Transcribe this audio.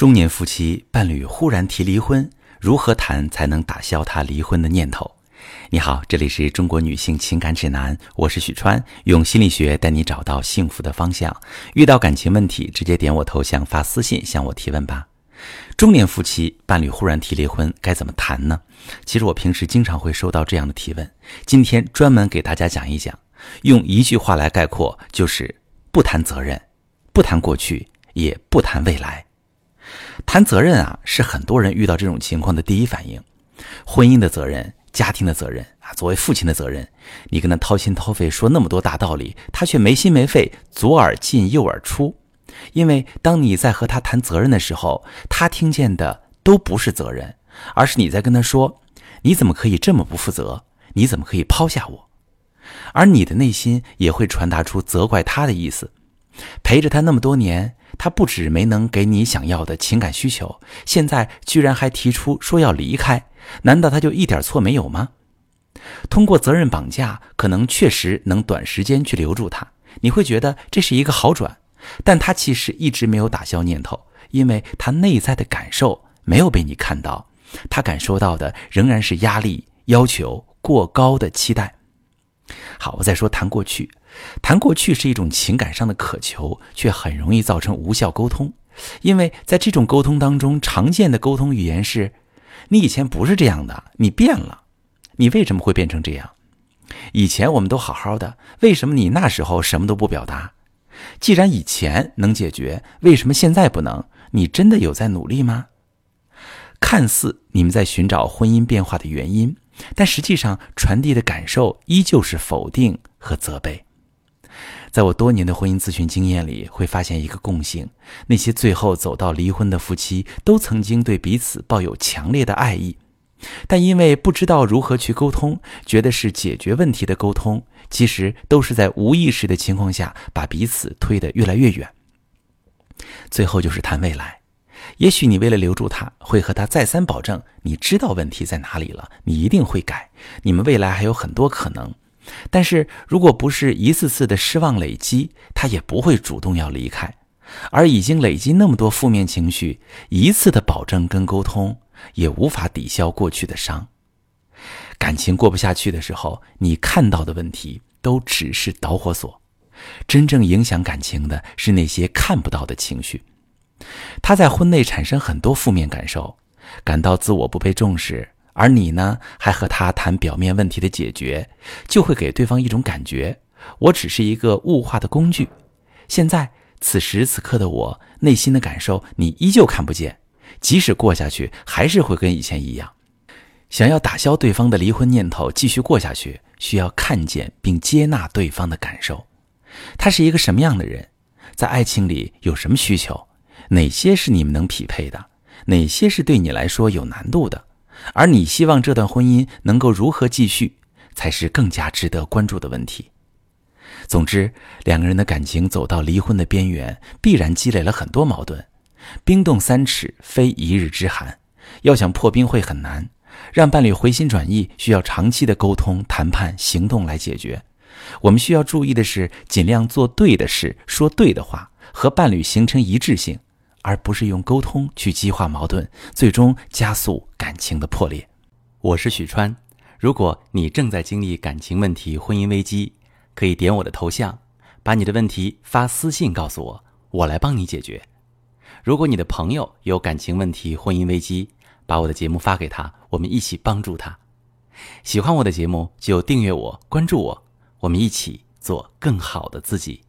中年夫妻伴侣忽然提离婚，如何谈才能打消他离婚的念头？你好，这里是中国女性情感指南，我是许川，用心理学带你找到幸福的方向。遇到感情问题，直接点我头像发私信向我提问吧。中年夫妻伴侣忽然提离婚，该怎么谈呢？其实我平时经常会收到这样的提问，今天专门给大家讲一讲，用一句话来概括，就是不谈责任，不谈过去，也不谈未来。谈责任啊，是很多人遇到这种情况的第一反应。婚姻的责任、家庭的责任啊，作为父亲的责任，你跟他掏心掏肺说那么多大道理，他却没心没肺，左耳进右耳出。因为当你在和他谈责任的时候，他听见的都不是责任，而是你在跟他说：“你怎么可以这么不负责？你怎么可以抛下我？”而你的内心也会传达出责怪他的意思。陪着他那么多年。他不止没能给你想要的情感需求，现在居然还提出说要离开，难道他就一点错没有吗？通过责任绑架，可能确实能短时间去留住他，你会觉得这是一个好转，但他其实一直没有打消念头，因为他内在的感受没有被你看到，他感受到的仍然是压力、要求过高的期待。好，我再说谈过去。谈过去是一种情感上的渴求，却很容易造成无效沟通。因为在这种沟通当中，常见的沟通语言是：“你以前不是这样的，你变了，你为什么会变成这样？以前我们都好好的，为什么你那时候什么都不表达？既然以前能解决，为什么现在不能？你真的有在努力吗？”看似你们在寻找婚姻变化的原因，但实际上传递的感受依旧是否定和责备。在我多年的婚姻咨询经验里，会发现一个共性：那些最后走到离婚的夫妻，都曾经对彼此抱有强烈的爱意，但因为不知道如何去沟通，觉得是解决问题的沟通，其实都是在无意识的情况下把彼此推得越来越远。最后就是谈未来，也许你为了留住他，会和他再三保证，你知道问题在哪里了，你一定会改，你们未来还有很多可能。但是，如果不是一次次的失望累积，他也不会主动要离开。而已经累积那么多负面情绪，一次的保证跟沟通也无法抵消过去的伤。感情过不下去的时候，你看到的问题都只是导火索，真正影响感情的是那些看不到的情绪。他在婚内产生很多负面感受，感到自我不被重视。而你呢，还和他谈表面问题的解决，就会给对方一种感觉：我只是一个物化的工具。现在此时此刻的我内心的感受，你依旧看不见。即使过下去，还是会跟以前一样。想要打消对方的离婚念头，继续过下去，需要看见并接纳对方的感受。他是一个什么样的人？在爱情里有什么需求？哪些是你们能匹配的？哪些是对你来说有难度的？而你希望这段婚姻能够如何继续，才是更加值得关注的问题。总之，两个人的感情走到离婚的边缘，必然积累了很多矛盾。冰冻三尺，非一日之寒。要想破冰会很难，让伴侣回心转意，需要长期的沟通、谈判、行动来解决。我们需要注意的是，尽量做对的事，说对的话，和伴侣形成一致性。而不是用沟通去激化矛盾，最终加速感情的破裂。我是许川，如果你正在经历感情问题、婚姻危机，可以点我的头像，把你的问题发私信告诉我，我来帮你解决。如果你的朋友有感情问题、婚姻危机，把我的节目发给他，我们一起帮助他。喜欢我的节目就订阅我、关注我，我们一起做更好的自己。